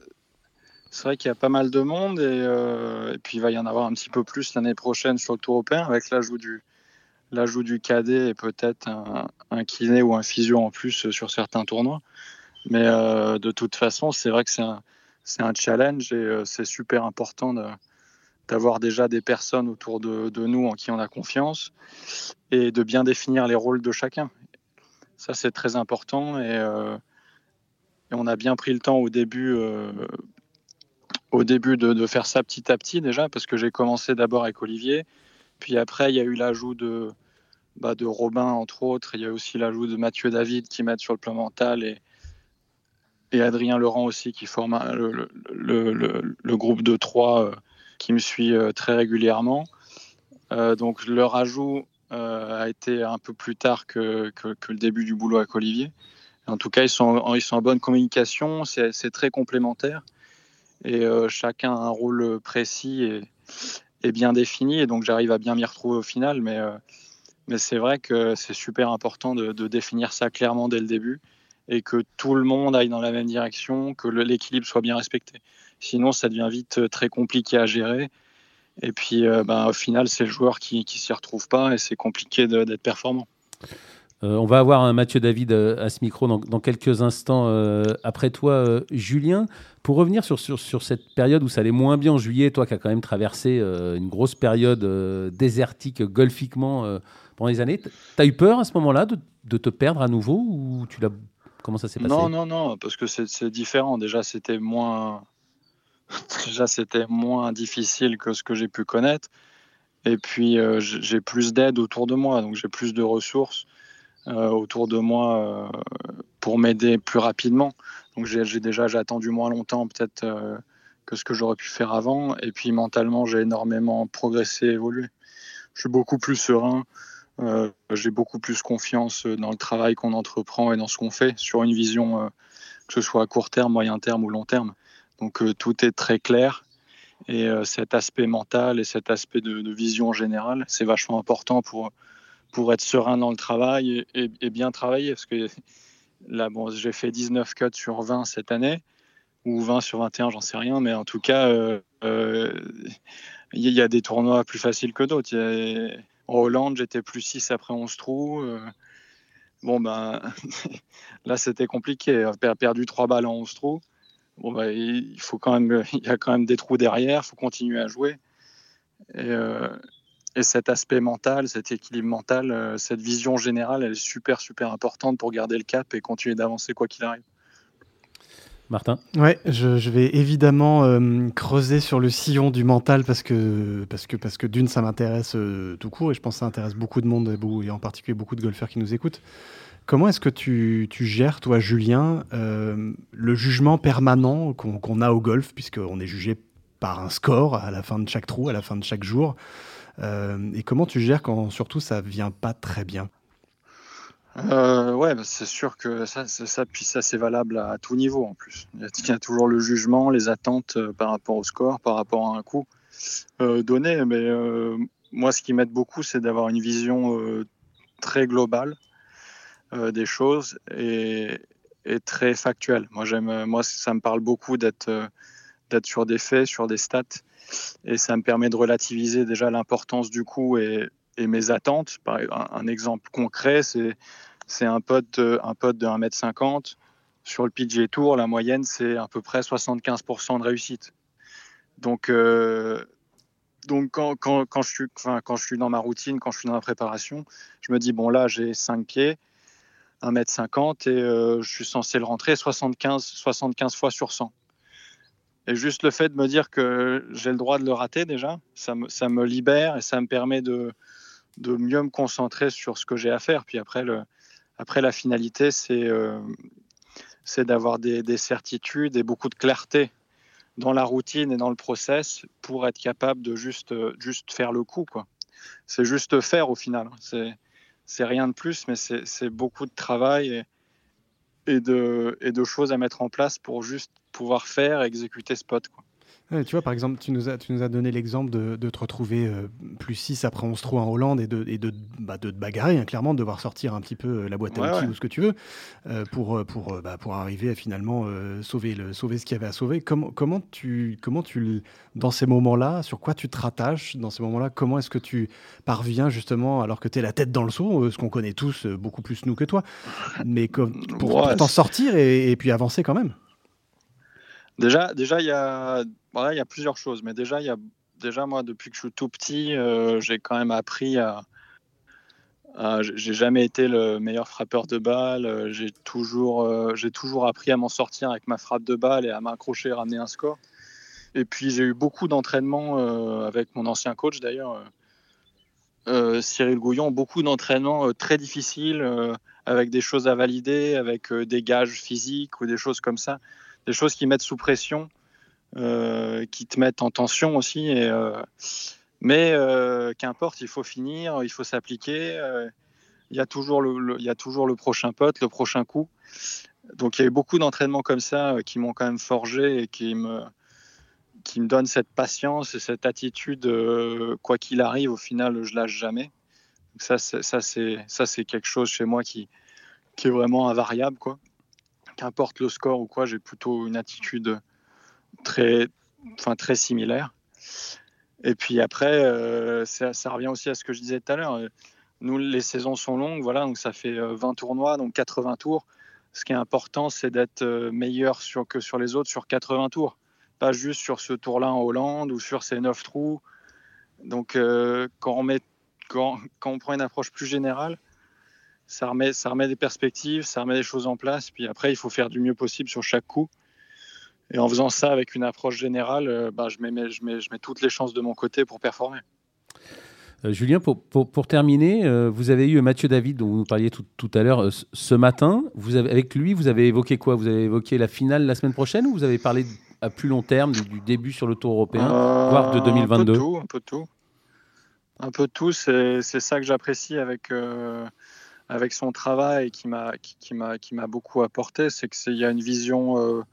D: C'est vrai qu'il y a pas mal de monde et, euh, et, puis il va y en avoir un petit peu plus l'année prochaine sur le Tour européen avec l'ajout du, l'ajout du cadet et peut-être un, un, kiné ou un physio en plus sur certains tournois. Mais euh, de toute façon, c'est vrai que c'est un, un challenge et euh, c'est super important d'avoir déjà des personnes autour de, nous en qui on a confiance et de bien définir les rôles de chacun. Ça, c'est très important et, euh, on a bien pris le temps au début euh, au début de, faire ça petit à petit déjà, parce que j'ai commencé d'abord avec Olivier, puis après il y a eu l'ajout de, bah, de Robin entre autres, il y a aussi l'ajout de Mathieu David qui m'aide sur le plan mental et, et Adrien Laurent aussi qui forme le, le, groupe de trois euh, qui me suit euh, très régulièrement. Euh, donc leur ajout euh, a été un peu plus tard que, le début du boulot avec Olivier. En tout cas, ils sont, en bonne communication, c'est très complémentaire et chacun a un rôle précis et, bien défini. Et donc j'arrive à bien m'y retrouver au final. Mais, c'est vrai que c'est super important de, définir ça clairement dès le début et que tout le monde aille dans la même direction, que l'équilibre soit bien respecté. Sinon, ça devient vite euh, très compliqué à gérer. Et puis, euh, ben, au final, c'est le joueur qui ne s'y retrouve pas et c'est compliqué d'être performant.
A: Euh, on va avoir un Mathieu David euh, à ce micro dans, dans quelques instants euh, après toi, Julien. Pour revenir sur, sur, sur, cette période où ça allait moins bien en juillet, toi qui as quand même traversé une grosse période désertique golfiquement pendant les années, tu as eu peur à ce moment-là de, de, te perdre à nouveau ou tu l'as Comment ça s'est passé?
D: Non, non, non, parce que c'est différent. Déjà, c'était moins... Déjà, c'était moins difficile que ce que j'ai pu connaître. Et puis, j'ai plus d'aide autour de moi, donc j'ai plus de ressources euh, autour de moi euh, pour m'aider plus rapidement. Donc j'ai déjà attendu moins longtemps peut-être euh, que ce que j'aurais pu faire avant. Et puis mentalement, j'ai énormément progressé, évolué. Je suis beaucoup plus serein. Euh, j'ai beaucoup plus confiance dans le travail qu'on entreprend et dans ce qu'on fait sur une vision, euh, que ce soit à court terme, moyen terme ou long terme. Donc euh, tout est très clair. Et cet aspect mental et cet aspect de, de vision générale, c'est vachement important pour, pour être serein dans le travail et, bien travailler. Parce que là, bon, j'ai fait 19 cuts sur 20 cette année, ou 20 sur 21, j'en sais rien, mais en tout cas, il euh, euh, y a des tournois plus faciles que d'autres. En Hollande, j'étais plus 6 après 11 trous. Euh, bon, ben, là, c'était compliqué. Perdu 3 balles en 11 trous. Bon, ben, il, faut quand même, il y a quand même des trous derrière, il faut continuer à jouer. Et, euh, et cet aspect mental, cet équilibre mental, euh, cette vision générale, elle est super, super importante pour garder le cap et continuer d'avancer quoi qu'il arrive.
A: Martin?
C: Ouais, je, je vais évidemment euh, creuser sur le sillon du mental parce que, parce que, parce que d'une, ça m'intéresse euh, tout court et je pense que ça intéresse beaucoup de monde et, et en particulier beaucoup de golfeurs qui nous écoutent. Comment est-ce que tu, gères, toi, Julien, euh, le jugement permanent qu'on qu a au golf, puisqu'on est jugé par un score à la fin de chaque trou, à la fin de chaque jour euh, et comment tu gères quand surtout ça vient pas très bien?
D: Euh, ouais, bah c'est sûr que ça, ça, puis ça c'est valable à, tout niveau en plus. Il y, a, toujours le jugement, les attentes euh, par rapport au score, par rapport à un coup donné. Mais moi, ce qui m'aide beaucoup, c'est d'avoir une vision très globale euh, des choses et, et, très factuelle. Moi, j'aime, moi, ça me parle beaucoup d'être d'être sur des faits, sur des stats et ça me permet de relativiser déjà l'importance du coup et, mes attentes. Par un, exemple concret, c'est c'est un pote un pote de 1m50 sur le PGA Tour, la moyenne c'est à peu près 75% de réussite. Donc euh, donc quand, quand, quand, je suis, enfin, quand je suis dans ma routine, quand je suis dans la préparation, je me dis bon là j'ai 5 pieds, 1m50 et euh, je suis censé le rentrer 75, 75 fois sur 100. Et juste le fait de me dire que j'ai le droit de le rater déjà, ça me, ça me libère et ça me permet de, de mieux me concentrer sur ce que j'ai à faire. Puis après, le, après la finalité, c'est euh, d'avoir des, des, certitudes et beaucoup de clarté dans la routine et dans le process pour être capable de juste, juste faire le coup. C'est juste faire au final. C'est rien de plus, mais c'est beaucoup de travail et, et, de, et choses à mettre en place pour juste pouvoir faire, exécuter ce. Quoi.
C: Tu vois, par exemple, tu nous as, tu nous as donné l'exemple de, de, te retrouver euh, plus 6 après 11 trous en Hollande et de, et de, bah, de te bagarrer, hein, clairement, de devoir sortir un petit peu euh, la boîte à outils ou ce que tu veux euh, pour, pour, bah, pour arriver à finalement sauver, le, sauver ce qu'il y avait à sauver. Comment, comment tu, comment tu, dans ces moments-là, sur quoi tu te rattaches dans ces moments-là? Comment est-ce que tu parviens justement, alors que tu es la tête dans le seau, ce qu'on connaît tous, beaucoup plus nous que toi, mais comme, pour, t'en sortir et, et puis avancer quand même?
D: Déjà, déjà, il y a il y a plusieurs choses, mais déjà, il y a, déjà moi, depuis que je suis tout petit, euh, j'ai quand même appris à. j'ai jamais été le meilleur frappeur de balle. Euh, j'ai toujours, euh, j'ai toujours appris à m'en sortir avec ma frappe de balle et à m'accrocher ramener un score. Et puis j'ai eu beaucoup d'entraînements avec mon ancien coach d'ailleurs, Cyril Gouillon, beaucoup d'entraînements très difficiles avec des choses à valider, avec des gages physiques ou des choses comme ça, des choses qui mettent sous pression euh, qui te mettent en tension aussi. Euh, mais euh, qu'importe, il faut finir, il faut s'appliquer. il, y a toujours le, prochain pote, le prochain coup. Donc il y a eu beaucoup d'entraînements comme ça qui m'ont quand même forgé et qui me, qui donnent cette patience et cette attitude, quoi qu'il arrive, au final, je lâche jamais. Donc ça, c'est, quelque chose chez moi qui, qui est vraiment invariable. Quoi. Qu'importe le score ou quoi, j'ai plutôt une attitude très, enfin, très similaires. Et puis après, euh, ça, revient aussi à ce que je disais tout à l'heure. Nous, les saisons sont longues, voilà, donc ça fait 20 euh, tournois, donc 80 tours. Ce qui est important, c'est d'être euh, meilleur que sur les autres sur 80 tours, pas juste sur ce tour-là en Hollande ou sur ces 9 trous. Donc, quand, on met, quand, on prend une approche plus générale, ça remet, ça remet des perspectives, ça remet des choses en place. Puis après, il faut faire du mieux possible sur chaque coup. Et en faisant ça avec une approche générale, euh, bah, je, mets, je, mets, je mets toutes les chances de mon côté pour performer.
A: Euh, Julien, pour, pour, pour terminer, euh, vous avez eu Mathieu David, dont vous nous parliez tout, tout à l'heure, ce matin. Vous avez, avec lui, vous avez évoqué quoi? Vous avez évoqué la finale la semaine prochaine ou vous avez parlé à plus long terme du, début sur le tour européen, voire de 2022
D: Un peu de tout. Un peu de tout, un peu de tout c'est ça que j'apprécie avec, avec son travail qui m'a qui, qui m'a beaucoup apporté. C'est qu'il y a une vision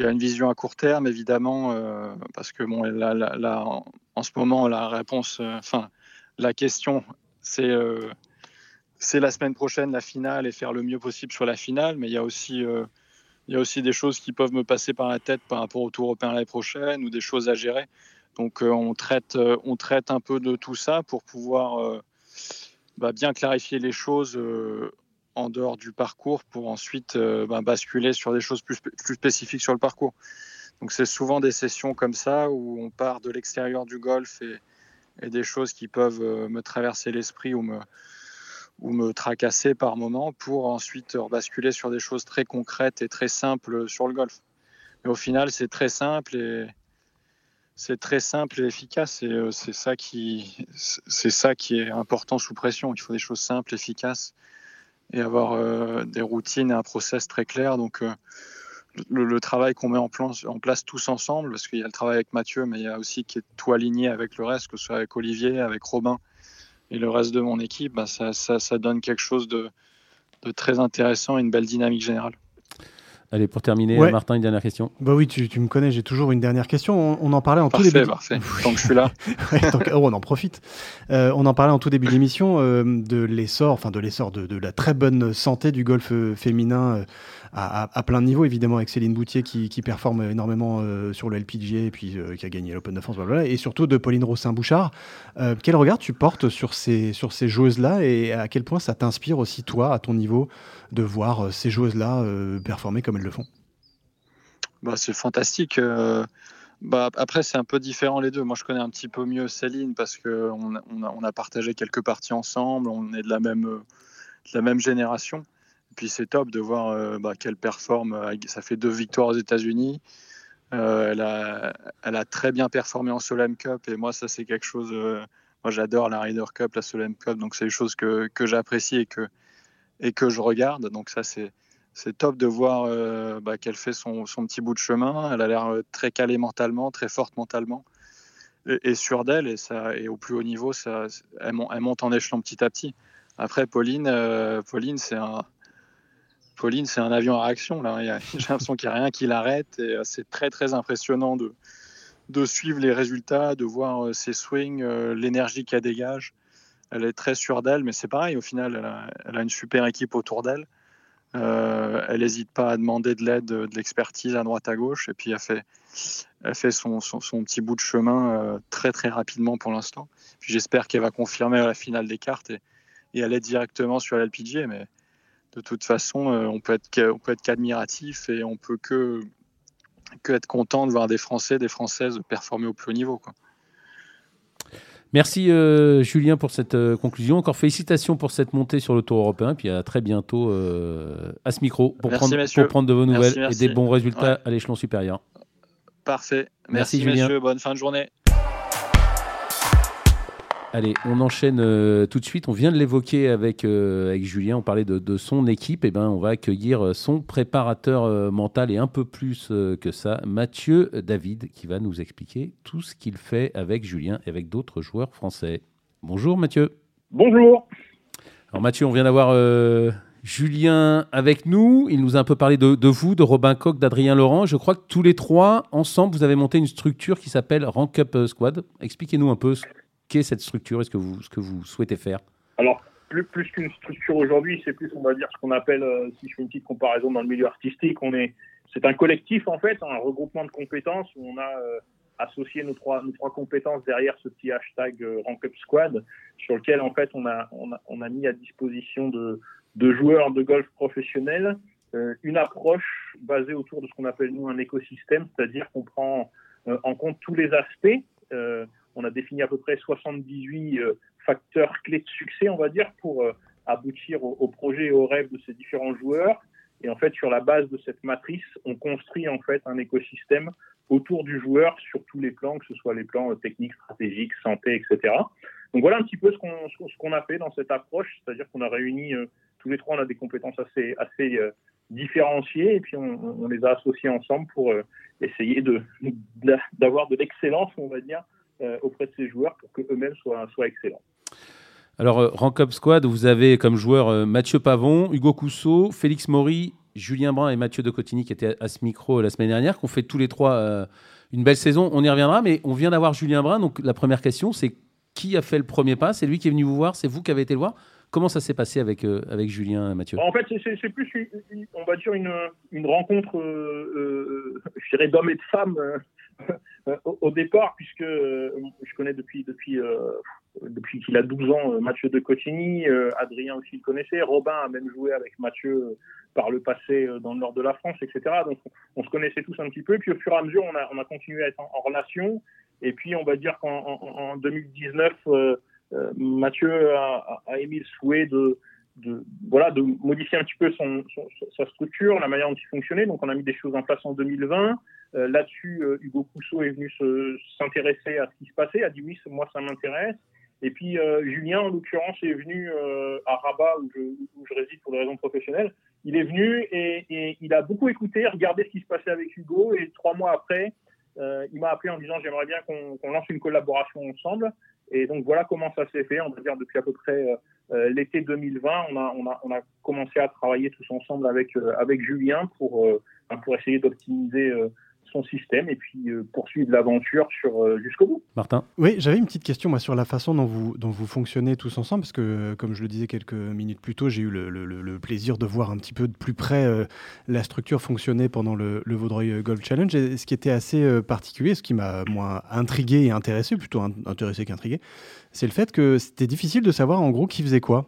D: il y a une vision à court terme, évidemment, euh, parce que bon, là, en, ce moment, la réponse, euh, enfin, la question, c'est euh, c'est la semaine prochaine la finale et faire le mieux possible sur la finale, mais il y a aussi il y a aussi des choses qui peuvent me passer par la tête par rapport au Tour européen l'année prochaine ou des choses à gérer. Donc on traite on traite un peu de tout ça pour pouvoir bah, bien clarifier les choses en dehors du parcours pour ensuite euh, ben, basculer sur des choses plus, plus, spécifiques sur le parcours. Donc c'est souvent des sessions comme ça où on part de l'extérieur du golf et, des choses qui peuvent euh, me traverser l'esprit ou me, ou me tracasser par moment pour ensuite basculer sur des choses très concrètes et très simples sur le golf. Mais au final, c'est très simple et c'est très simple et efficace et euh, c'est ça qui c'est ça qui est important sous pression. Il faut des choses simples, efficaces et avoir euh, des routines et un process très clair. Donc, euh, le, travail qu'on met en, place tous ensemble, parce qu'il y a le travail avec Mathieu, mais il y a aussi qui est tout aligné avec le reste, que ce soit avec Olivier, avec Robin et le reste de mon équipe, bah, ça, donne quelque chose de très intéressant et une belle dynamique générale.
A: Allez, pour terminer, Martin, une dernière question.
C: Bah oui, tu, tu me connais, j'ai toujours une dernière question. On, en parlait en
D: tout
C: début.
D: Parfait, tant que je suis là.
C: oh, on en profite. Euh, on en parlait en tout début d'émission euh, de l'essor, enfin de l'essor de, de, la très bonne santé du golf euh, féminin. À, plein de niveaux, évidemment, avec Céline Boutier qui, performe énormément euh, sur le LPGA et puis euh, qui a gagné l'Open de France, et surtout de Pauline Rossin-Bouchard. Euh, quel regard tu portes sur ces, joueuses-là et à quel point ça t'inspire aussi, toi, à ton niveau, de voir ces joueuses-là performer comme elles le font?
D: Bah, C'est fantastique. Bah, après, c'est un peu différent les deux. Moi, je connais un petit peu mieux Céline parce qu'on on a, a, partagé quelques parties ensemble. On est de la même, de la même génération puis c'est top de voir euh, bah, qu'elle performe. Ça fait deux victoires aux États-Unis. Euh, elle, a, très bien performé en Solheim Cup et moi, ça, c'est quelque chose. Euh, moi, j'adore la Ryder Cup, la Solheim Cup, donc c'est des choses que, que j'apprécie et que, et que je regarde. Donc, ça, c'est. Top de voir bah, qu'elle fait son, son, petit bout de chemin. Elle a l'air très calée mentalement, très forte mentalement et, sûre d'elle. Et, et au plus haut niveau, ça, elle, monte en échelon petit à petit. Après, Pauline, Pauline c'est un, Pauline, c'est un avion à réaction. Là. J'ai l'impression qu'il n'y a rien qui l'arrête. Euh, c'est très, très impressionnant de, suivre les résultats, de voir ses swings, l'énergie qu'elle dégage. Elle est très sûre d'elle, mais c'est pareil, au final, elle a, une super équipe autour d'elle. elle n'hésite pas à demander de l'aide, de l'expertise à droite à gauche, et puis elle fait, fait son, petit bout de chemin très très rapidement pour l'instant. Puis j'espère qu'elle va confirmer la finale des cartes et, et aller directement sur l'LPG, mais de toute façon, on peut être, on peut être qu'admiratif et on peut que que être content de voir des Français, des Françaises performer au plus haut niveau. Quoi.
A: Merci euh, Julien pour cette euh, conclusion. Encore félicitations pour cette montée sur le Tour européen. Puis à très bientôt euh, à ce micro pour, prendre, pour, prendre, de vos nouvelles et des bons résultats à l'échelon supérieur.
D: Parfait. Merci, Julien. Bonne fin de journée.
A: Allez, on enchaîne euh, tout de suite. On vient de l'évoquer avec, euh, avec Julien. On parlait de, son équipe. Et eh ben, on va accueillir euh, son préparateur mental et un peu plus que ça, Mathieu David, qui va nous expliquer tout ce qu'il fait avec Julien et avec d'autres joueurs français. Bonjour Mathieu.
E: Bonjour.
A: Alors Mathieu, on vient d'avoir Julien avec nous. Il nous a un peu parlé de, de vous, de Robin Coq, d'Adrien Laurent. Je crois que tous les trois, ensemble, vous avez monté une structure qui s'appelle Rank Up Squad. Expliquez-nous un peu qu'est cette structure Est-ce que vous, ce que vous souhaitez faire?
E: Alors, plus, qu'une structure aujourd'hui, c'est plus, on va dire, ce qu'on appelle, euh, si je fais une petite comparaison dans le milieu artistique, on est, c'est un collectif, en fait, un regroupement de compétences où on a euh, associé nos trois, nos trois compétences derrière ce petit hashtag euh, Rank Up Squad, sur lequel, en fait, on a, on a, mis à disposition de, de joueurs de golf professionnels une approche basée autour de ce qu'on appelle, nous, un écosystème, c'est-à-dire qu'on prend en compte tous les aspects on a défini à peu près 78 euh, facteurs clés de succès, on va dire, pour euh, aboutir au, projet et au rêve de ces différents joueurs. Et en fait, sur la base de cette matrice, on construit en fait un écosystème autour du joueur sur tous les plans, que ce soit les plans euh, techniques, stratégiques, santé, etc. Donc voilà un petit peu ce qu'on ce qu'on a fait dans cette approche, c'est-à-dire qu'on a réuni tous les trois, on a des compétences assez assez différenciées et puis on, les a associées ensemble pour essayer de d'avoir de l'excellence, on va dire, auprès de ces joueurs pour qu'eux-mêmes soient, soient excellents.
A: Alors, euh, Rank Up Squad, vous avez comme joueurs euh, Mathieu Pavon, Hugo Cousseau, Félix Maury, Julien Brun et Mathieu de Cotigny qui étaient à ce micro la semaine dernière, qui ont fait tous les trois une belle saison. On y reviendra, mais on vient d'avoir Julien Brun. Donc, la première question, c'est qui a fait le premier pas? C'est lui qui est venu vous voir? C'est vous qui avez été le voir? Comment ça s'est passé avec, avec Julien, Mathieu?
E: En fait, c'est plus, on va dire, une, une rencontre, je dirais, d'hommes et de femmes euh, au, départ, puisque euh, je connais depuis, depuis, euh, depuis qu'il a 12 ans Mathieu de Cotigny, Adrien aussi le connaissait, Robin a même joué avec Mathieu par le passé dans le nord de la France, etc. Donc on, se connaissait tous un petit peu, puis au fur et à mesure, on a, on a continué à être en, relation. Et puis on va dire qu'en 2019, Mathieu a, a, émis le souhait de, de, voilà, de modifier un petit peu son, sa structure, la manière dont il fonctionnait. Donc, on a mis des choses en place en 2020. Euh, là-dessus, euh, Hugo Cousseau est venu s'intéresser à ce qui se passait, a dit oui, moi, ça m'intéresse. Et puis, euh, Julien, en l'occurrence, est venu à Rabat, où je, où je, réside pour des raisons professionnelles. Il est venu et, et, il a beaucoup écouté, regardé ce qui se passait avec Hugo. Et trois mois après, il m'a appelé en disant j'aimerais bien qu'on lance une collaboration ensemble. Et donc voilà comment ça s'est fait. On va dire depuis à peu près euh, l'été 2020, on a, on, a, on a commencé à travailler tous ensemble avec, euh, avec Julien pour, euh, pour essayer d'optimiser son système et puis euh, poursuivre l'aventure sur euh, jusqu'au bout.
A: Martin
C: Oui, j'avais une petite question moi, sur la façon dont vous, dont vous fonctionnez tous ensemble, parce que euh, comme je le disais quelques minutes plus tôt, j'ai eu le, le, plaisir de voir un petit peu de plus près la structure fonctionner pendant le, le, Vaudreuil Golf Challenge. Et ce qui était assez particulier, ce qui m'a moi intrigué et intéressé, plutôt intéressé qu'intrigué, c'est le fait que c'était difficile de savoir en gros qui faisait quoi.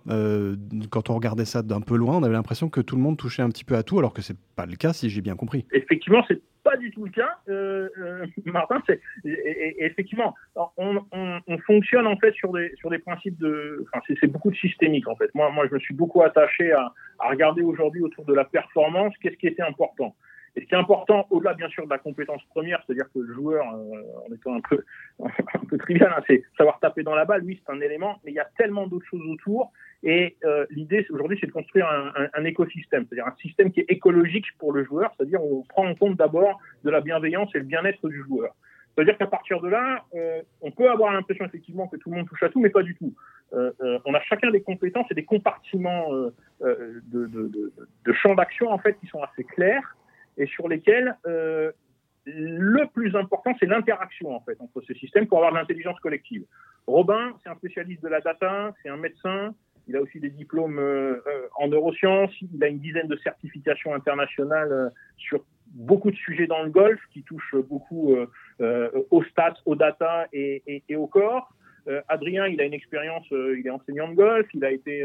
C: quand on regardait ça d'un peu loin, on avait l'impression que tout le monde touchait un petit peu à tout, alors que c'est pas le cas si j'ai bien compris.
E: Effectivement, c'est pas du tout le cas, euh, euh, Martin. Effectivement, on, on, on, fonctionne en fait sur des sur des principes de. Enfin, c'est, beaucoup de systémique en fait. Moi, moi, je me suis beaucoup attaché à, à regarder aujourd'hui autour de la performance qu'est-ce qui était important. Et ce qui est important, au-delà bien sûr de la compétence première, c'est-à-dire que le joueur, euh, en étant un peu, un peu trivial, hein, c'est savoir taper dans la balle, oui, c'est un élément, mais il y a tellement d'autres choses autour. Et euh, l'idée aujourd'hui, c'est de construire un, un, un écosystème, c'est-à-dire un système qui est écologique pour le joueur, c'est-à-dire on prend en compte d'abord de la bienveillance et le bien-être du joueur. C'est-à-dire qu'à partir de là, euh, on peut avoir l'impression effectivement que tout le monde touche à tout, mais pas du tout. Euh, euh on a chacun des compétences et des compartiments euh, euh, de, de, de, de champs d'action en fait qui sont assez clairs et sur lesquels euh, le plus important, c'est l'interaction en fait entre ces systèmes pour avoir de l'intelligence collective. Robin, c'est un spécialiste de la data, c'est un médecin, il a aussi des diplômes euh, euh, en neurosciences, il a une dizaine de certifications internationales euh, sur beaucoup de sujets dans le golf qui touchent beaucoup aux stats, aux data et au corps. Adrien, il a une expérience, il est enseignant de golf, il a été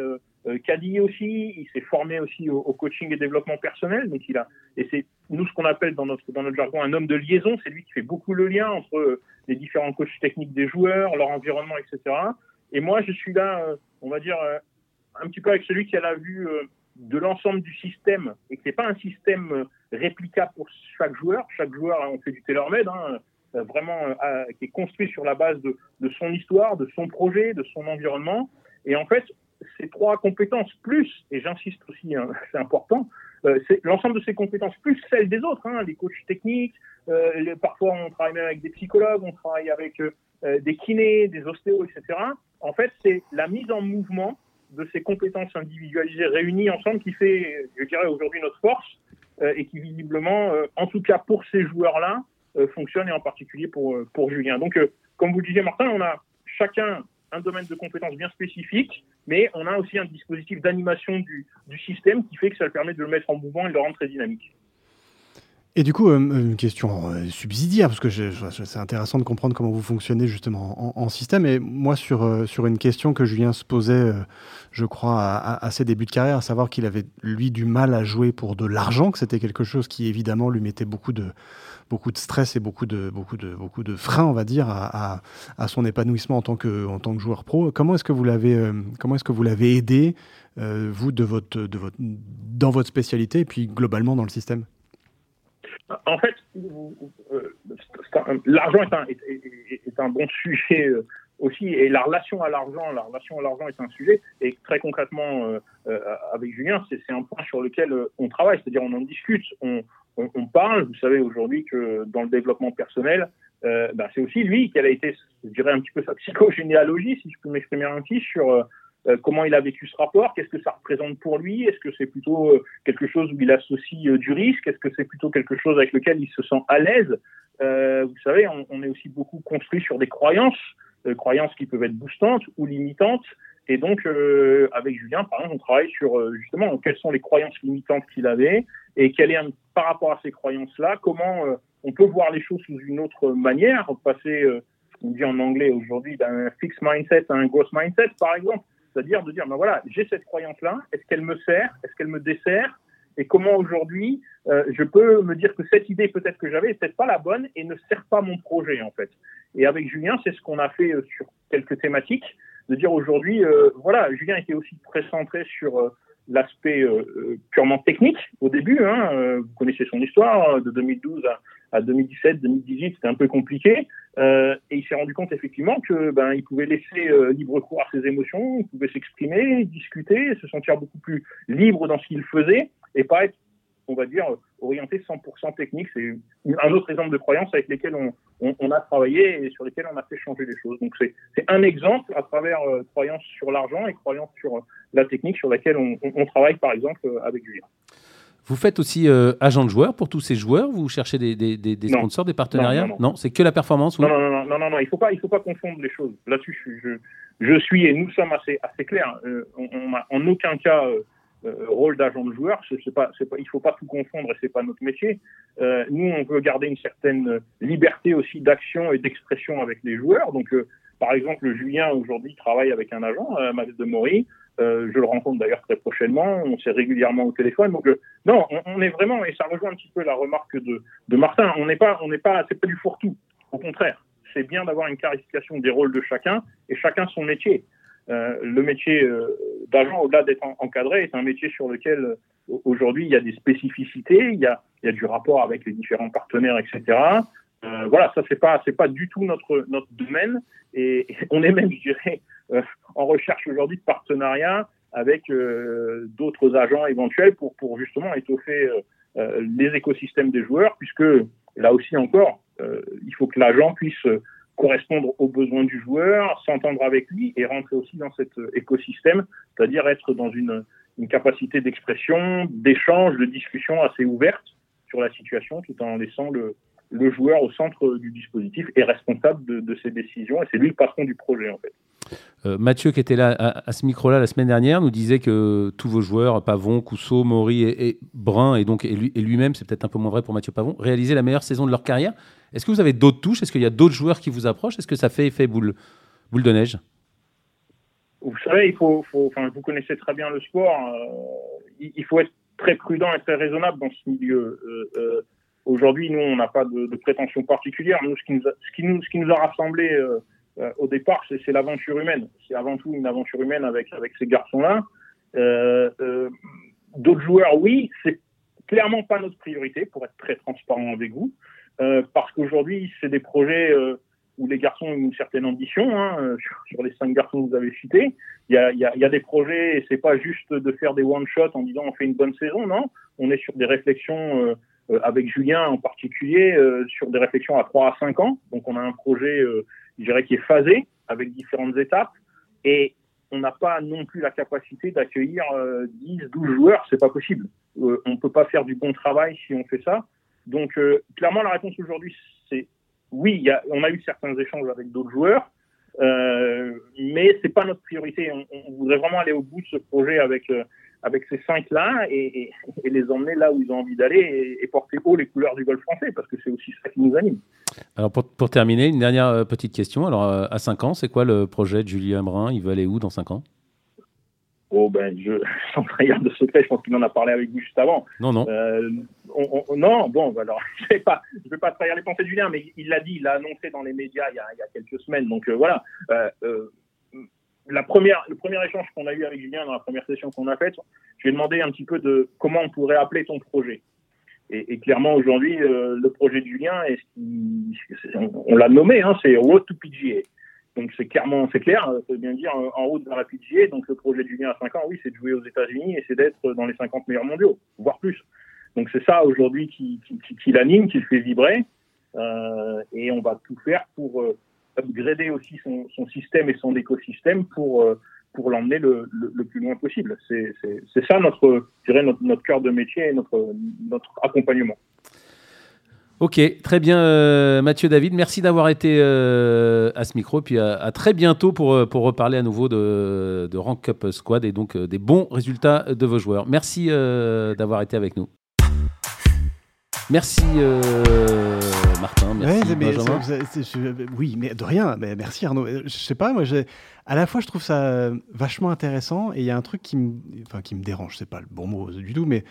E: caddie aussi, il s'est formé aussi au, coaching et développement personnel, donc il a, et c'est nous ce qu'on appelle dans notre, dans notre jargon un homme de liaison, c'est lui qui fait beaucoup le lien entre les différents coachs techniques des joueurs, leur environnement, etc. Et moi, je suis là, euh, on va dire, euh, un petit peu avec celui qui a la vue euh, de l'ensemble du système et qui n'est pas un système réplicable pour chaque joueur. Chaque joueur, on fait du tailor-made, hein, vraiment qui est construit sur la base de, de, son histoire, de son projet, de son environnement. Et en fait, ces trois compétences plus, et j'insiste aussi, hein, c'est important, c'est l'ensemble de ces compétences plus celles des autres, hein, les coachs techniques, euh, parfois on travaille même avec des psychologues, on travaille avec des kinés, des ostéos, etc en fait, c'est la mise en mouvement de ces compétences individualisées réunies ensemble qui fait, je dirais, aujourd'hui notre force euh, et qui visiblement, euh, en tout cas pour ces joueurs-là, euh, fonctionne et en particulier pour, pour Julien. Donc, comme vous le disiez, Martin, on a chacun un domaine de compétences bien spécifique, mais on a aussi un dispositif d'animation du, système qui fait que ça permet de le mettre en mouvement et de le rendre très dynamique.
C: Et du coup, euh, une question euh, subsidiaire, parce que c'est intéressant de comprendre comment vous fonctionnez justement en, système. Et moi, sur, euh, sur une question que Julien se posait, je crois, à, ses débuts de carrière, à savoir qu'il avait, lui, du mal à jouer pour de l'argent, que c'était quelque chose qui, évidemment, lui mettait beaucoup de, beaucoup de stress et beaucoup de, beaucoup de, beaucoup de freins, on va dire, à, à, son épanouissement en tant que, en tant que joueur pro. Comment est-ce que vous l'avez, comment est-ce que vous l'avez aidé, vous, de votre, de votre, dans votre spécialité et puis globalement dans le système?
E: En fait, euh, l'argent est un, est, un, bon sujet euh, aussi, et la relation à l'argent, la relation à l'argent est un sujet. Et très concrètement, euh, avec Julien, c'est un point sur lequel on travaille, c'est-à-dire on en discute, on, on, parle. Vous savez aujourd'hui que dans le développement personnel, ben, c'est aussi lui qui a été, je dirais un petit peu sa psychogénéalogie, si je peux m'exprimer ainsi, sur euh, comment il a vécu ce rapport, qu'est-ce que ça représente pour lui, est-ce que c'est plutôt euh, quelque chose où il associe euh, du risque, est-ce que c'est plutôt quelque chose avec lequel il se sent à l'aise? vous savez, on, est aussi beaucoup construit sur des croyances, croyances qui peuvent être boostantes ou limitantes. Et donc, avec Julien, par exemple, on travaille sur justement quelles sont les croyances limitantes qu'il avait et quel est, par rapport à ces croyances-là, comment on peut voir les choses sous une autre manière, passer, on dit en anglais aujourd'hui, d'un fixed mindset à un growth mindset, par exemple. C'est-à-dire de dire, ben voilà, j'ai cette croyance-là, est-ce qu'elle me sert, est-ce qu'elle me dessert, et comment aujourd'hui euh, je peux me dire que cette idée peut-être que j'avais n'est peut-être pas la bonne et ne sert pas mon projet en fait. Et avec Julien, c'est ce qu'on a fait euh, sur quelques thématiques, de dire aujourd'hui, euh, voilà, Julien était aussi très centré sur l'aspect purement technique au début. Hein, vous connaissez son histoire de 2012 à à 2017, 2018, c'était un peu compliqué. Euh, et il s'est rendu compte effectivement que ben il pouvait laisser euh, libre cours à ses émotions, il pouvait s'exprimer, discuter, se sentir beaucoup plus libre dans ce qu'il faisait et pas être, on va dire, orienté 100% technique. C'est un autre exemple de croyance avec lesquelles on, on, on, a travaillé et sur lesquelles on a fait changer les choses. Donc c'est un exemple à travers euh, croyance sur l'argent et croyance sur la technique sur laquelle on, on travaille par exemple euh, avec Julien.
A: Vous faites aussi euh, agent de joueur pour tous ces joueurs? Vous cherchez des, des, des, sponsors, des partenariats? Non, c'est que la performance
E: non, non, non, non, non, non, il ne faut, pas, il faut pas confondre les choses. Là-dessus, je, je, suis et nous sommes assez, assez clairs. Euh, on n'a en aucun cas euh, rôle d'agent de joueur. C'est pas, pas, il ne faut pas tout confondre et ce n'est pas notre métier. nous, on veut garder une certaine liberté aussi d'action et d'expression avec les joueurs. Donc, par exemple, Julien aujourd'hui travaille avec un agent, Max de Maury. Euh, je le rencontre d'ailleurs très prochainement. On s'est régulièrement au téléphone. Donc euh, non, on, est vraiment et ça rejoint un petit peu la remarque de, de Martin. On n'est pas, on n'est pas, c'est pas du fourre-tout. Au contraire, c'est bien d'avoir une clarification des rôles de chacun et chacun son métier. Euh, le métier d'agent, au-delà d'être encadré, est un métier sur lequel aujourd'hui il y a des spécificités, il y a, il y a du rapport avec les différents partenaires, etc. Euh, voilà, ça c'est pas c'est pas du tout notre notre domaine. Et, on est même, je dirais, euh, en recherche aujourd'hui de partenariats avec euh, d'autres agents éventuels pour pour justement étoffer les écosystèmes des joueurs, puisque là aussi encore, il faut que l'agent puisse correspondre aux besoins du joueur, s'entendre avec lui et rentrer aussi dans cet écosystème, c'est-à-dire être dans une, une capacité d'expression, d'échange, de discussion assez ouverte sur la situation, tout en laissant le, le joueur au centre du dispositif est responsable de, de ses décisions et c'est lui le patron du projet en fait.
A: Euh, Mathieu, qui était là à, ce micro-là la semaine dernière, nous disait que tous vos joueurs, Pavon, Cousseau, Maury et, Brun, et donc et lui-même, c'est peut-être un peu moins vrai pour Mathieu Pavon, réalisaient la meilleure saison de leur carrière. Est-ce que vous avez d'autres touches? Est-ce qu'il y a d'autres joueurs qui vous approchent? Est-ce que ça fait effet boule, boule de neige?
E: Vous savez, il faut, vous connaissez très bien le sport. Euh, il, faut être très prudent et très raisonnable dans ce milieu. Euh, aujourd'hui, nous, on n'a pas de, prétention particulière. Nous, ce qui nous a, ce rassemblés euh, au départ, c'est l'aventure humaine. C'est avant tout une aventure humaine avec, ces garçons-là. Euh, euh, D'autres joueurs, oui, c'est clairement pas notre priorité, pour être très transparent avec vous, euh, parce qu'aujourd'hui, c'est des projets euh, où les garçons ont une certaine ambition. Hein, sur, les cinq garçons que vous avez cités, il y a, y, a, des projets, et c'est pas juste de faire des one-shots en disant on fait une bonne saison, non. On est sur des réflexions avec Julien en particulier, sur des réflexions à 3 à 5 ans. Donc on a un projet je dirais, qui est phasé avec différentes étapes. Et on n'a pas non plus la capacité d'accueillir 10, euh, 12 joueurs, c'est pas possible. Euh, on ne peut pas faire du bon travail si on fait ça. Donc, euh, clairement, la réponse aujourd'hui, c'est oui, y a, on a eu certains échanges avec d'autres joueurs, euh, mais c'est pas notre priorité. On, on, voudrait vraiment aller au bout de ce projet avec avec ces cinq-là et, et, les emmener là où ils ont envie d'aller et, porter haut les couleurs du golf français, parce que c'est aussi ça qui nous anime.
A: Alors pour, pour terminer, une dernière euh, petite question. Alors euh, à 5 ans, c'est quoi le projet de Julien Brun? Il veut aller où dans 5 ans?
E: Oh ben, je, sans trahir de secret, je pense qu'il en a parlé avec vous juste avant.
A: Non, non.
E: Euh, on, on, non, bon, bah alors, je ne vais, pas, je vais pas trahir les pensées de Julien, mais il l'a dit, il l'a annoncé dans les médias il y a, il y a quelques semaines. Donc euh, voilà, la première, le premier échange qu'on a eu avec Julien dans la première session qu'on a faite, je lui ai demandé un petit peu de comment on pourrait appeler ton projet. Et, et clairement, aujourd'hui, euh, le projet de Julien, est, on, on l'a nommé, hein, c'est Road to PGA. Donc c'est clairement, c'est clair, ça veut bien dire en route vers la PGA. Donc le projet de Julien à 5 ans, oui, c'est de jouer aux États-Unis et c'est d'être dans les 50 meilleurs mondiaux, voire plus. Donc c'est ça aujourd'hui qui, qui, qui, qui l'anime, qui le fait vibrer. Euh, et on va tout faire pour euh, upgrader aussi son, système et son écosystème pour, euh, pour l'emmener le, le, plus loin possible. C'est ça notre, notre, notre cœur de métier et notre, notre accompagnement.
A: Ok, très bien euh, Mathieu David, merci d'avoir été euh, à ce micro, puis à, très bientôt pour, pour reparler à nouveau de, de Rank Cup Squad et donc des bons résultats de vos joueurs. Merci d'avoir été avec nous. Merci Martin, merci
C: ouais, mais
A: Benjamin.
C: oui, mais de rien. Mais merci Arnaud. Euh, Je sais pas, moi, j'ai- à la fois je trouve ça euh, vachement intéressant et il y a un truc qui me, enfin, qui me dérange. C'est pas le bon mot du tout, mais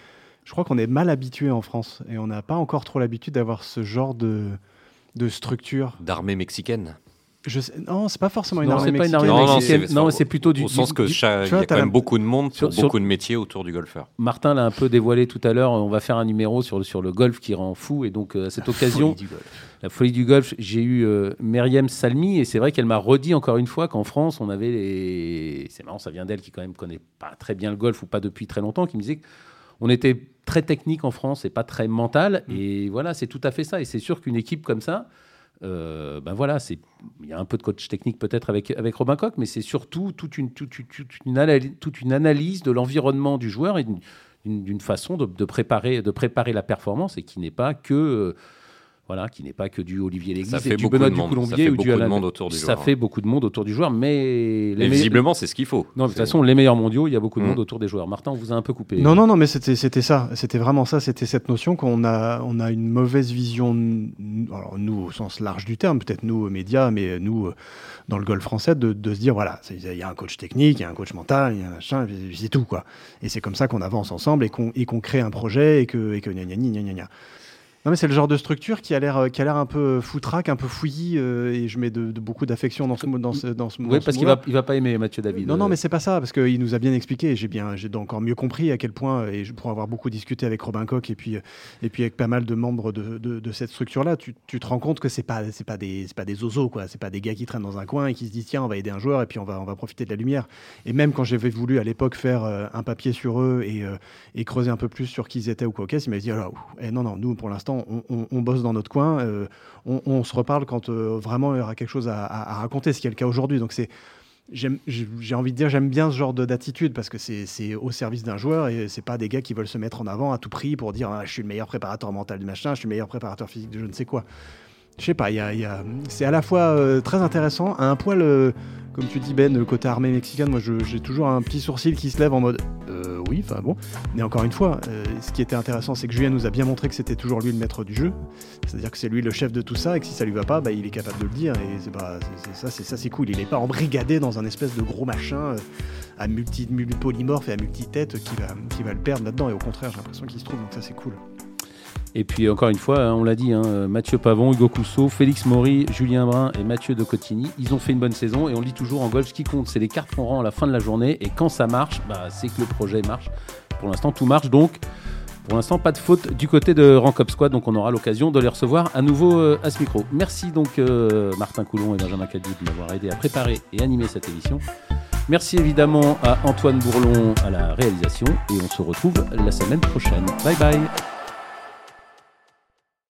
C: je crois qu'on est mal habitué en France et on n'a pas encore trop l'habitude d'avoir ce genre de, de structure.
B: D'armée mexicaine.
C: Je sais, non, c'est pas forcément une
A: Non,
C: armée
A: pas une
C: mexicaine.
A: armée mexicaine.
B: c'est-
A: Non, c'est plutôt du.
B: Au sens
A: du-
B: que
A: du-
B: cha-
C: tu
B: il
C: vois,
B: y a quand
C: la-
B: même beaucoup de monde
A: Sur-
B: beaucoup de métiers autour du golfeur.
A: Martin l'a un peu dévoilé tout à l'heure. On va faire un numéro sur, le- sur le golf qui rend fou. Et donc, euh, à cette occasion,
C: Folie du golf.
A: la folie du golf, j'ai eu euh, Myriam Salmi. Et c'est vrai qu'elle m'a redit encore une fois qu'en France, on avait les. C'est marrant, ça vient d'elle qui, quand même, connaît pas très bien le golf ou pas depuis très longtemps, qui me disait qu'on était très technique en France et pas très mental. Et voilà, c'est tout à fait ça. Et c'est sûr qu'une équipe comme ça. Euh, ben voilà, c'est il y a un peu de coach technique peut-être avec avec Robin Koch, mais c'est surtout toute une toute, une- analyse, toute une analyse de l'environnement du joueur et d'une- façon de, de préparer de préparer la performance et qui n'est pas que euh, voilà, qui n'est pas que du Olivier Léglise et du Benoît du Coulombier
B: fait
A: ou du
B: beaucoup de
A: Alain.
B: monde autour du
A: Ça
B: joueur.
A: fait beaucoup de monde autour du joueur, mais les
B: Mais
A: meilleurs-
B: visiblement, c'est ce qu'il faut.
A: non, de toute façon, les meilleurs mondiaux, il y a beaucoup de
B: Mm.
A: monde autour des joueurs. Martin, on vous a un peu coupé.
C: Non, non, non, mais c'était c'était ça. C'était vraiment ça. C'était cette notion qu'on a, on a une mauvaise vision, alors nous au sens large du terme, peut-être nous aux médias, mais nous euh, dans le golf français, de, de se dire voilà, il y a un coach technique, il y a un coach mental, il y a un machin, c'est tout quoi. Et c'est comme ça qu'on avance ensemble et qu'on et qu'on crée un projet et que et que gna gna gna gna gna. Non mais c'est le genre de structure qui a l'air euh, qui a l'air un peu foutraque, un peu fouillis euh, et je mets de, de beaucoup d'affection dans ce mot- dans ce dans ce
A: Oui, parce qu'il va, il va pas aimer Mathieu David.
C: Non, non,
A: Euh,
C: mais c'est pas ça, parce qu'il nous a bien expliqué, j'ai bien, j'ai encore mieux compris à quel point, et je, pour avoir beaucoup discuté avec Robin Koch et puis, euh, et puis avec pas mal de membres de, de, de cette structure-là, tu, tu te rends compte que c'est pas, c'est pas des, c'est pas des osos, quoi. C'est pas des gars qui traînent dans un coin et qui se disent tiens, on va aider un joueur et puis on va, on va profiter de la lumière. Et même quand j'avais voulu à l'époque faire euh, un papier sur eux et, euh, et creuser un peu plus sur qui ils étaient ou quoi, qu'est-ce, il m'a dit alors, eh, non, non, nous pour l'instant, on, bosse dans notre coin, euh, on, se reparle quand euh, vraiment il y aura quelque chose à, raconter, ce qui est le cas aujourd'hui. Donc c'est j'ai envie de dire, j'aime bien ce genre d'attitude parce que c'est au service d'un joueur et c'est pas des gars qui veulent se mettre en avant à tout prix pour dire ah, je suis le meilleur préparateur mental du machin, je suis le meilleur préparateur physique de je ne sais quoi. Je sais pas, c'est à la fois euh, très intéressant, à un poil, euh, comme tu dis Ben, le côté armée mexicaine, moi j'ai toujours un petit sourcil qui se lève en mode euh, oui, enfin bon. Mais encore une fois, ce qui était intéressant, c'est que Julien nous a bien montré que c'était toujours lui le maître du jeu. C'est-à-dire que c'est lui le chef de tout ça et que si ça lui va pas, bah, il est capable de le dire. Et c'est pas, ça, c'est ça, c'est cool. Il est pas embrigadé dans un espèce de gros machin à multi, polymorphe et à multi-tête qui va, qui va le perdre là-dedans. Et au contraire, j'ai l'impression qu'il se trouve, donc ça c'est cool.
A: Et puis encore une fois, hein, on l'a dit, hein, Mathieu Pavon, Hugo Cousseau, Félix Maury, Julien Brun et Mathieu de Cotigny, ils ont fait une bonne saison et on dit toujours en golf ce qui compte, c'est les cartes qu'on rend à la fin de la journée et quand ça marche, bah, c'est que le projet marche. Pour l'instant, tout marche donc. Pour l'instant, pas de faute du côté de Rank Up Squad, donc on aura l'occasion de les recevoir à nouveau euh, à ce micro. Merci donc euh, Martin Coulon et Benjamin Caddy de m'avoir aidé à préparer et animer cette émission. Merci évidemment à Antoine Bourlon à la réalisation et on se retrouve la semaine prochaine. Bye bye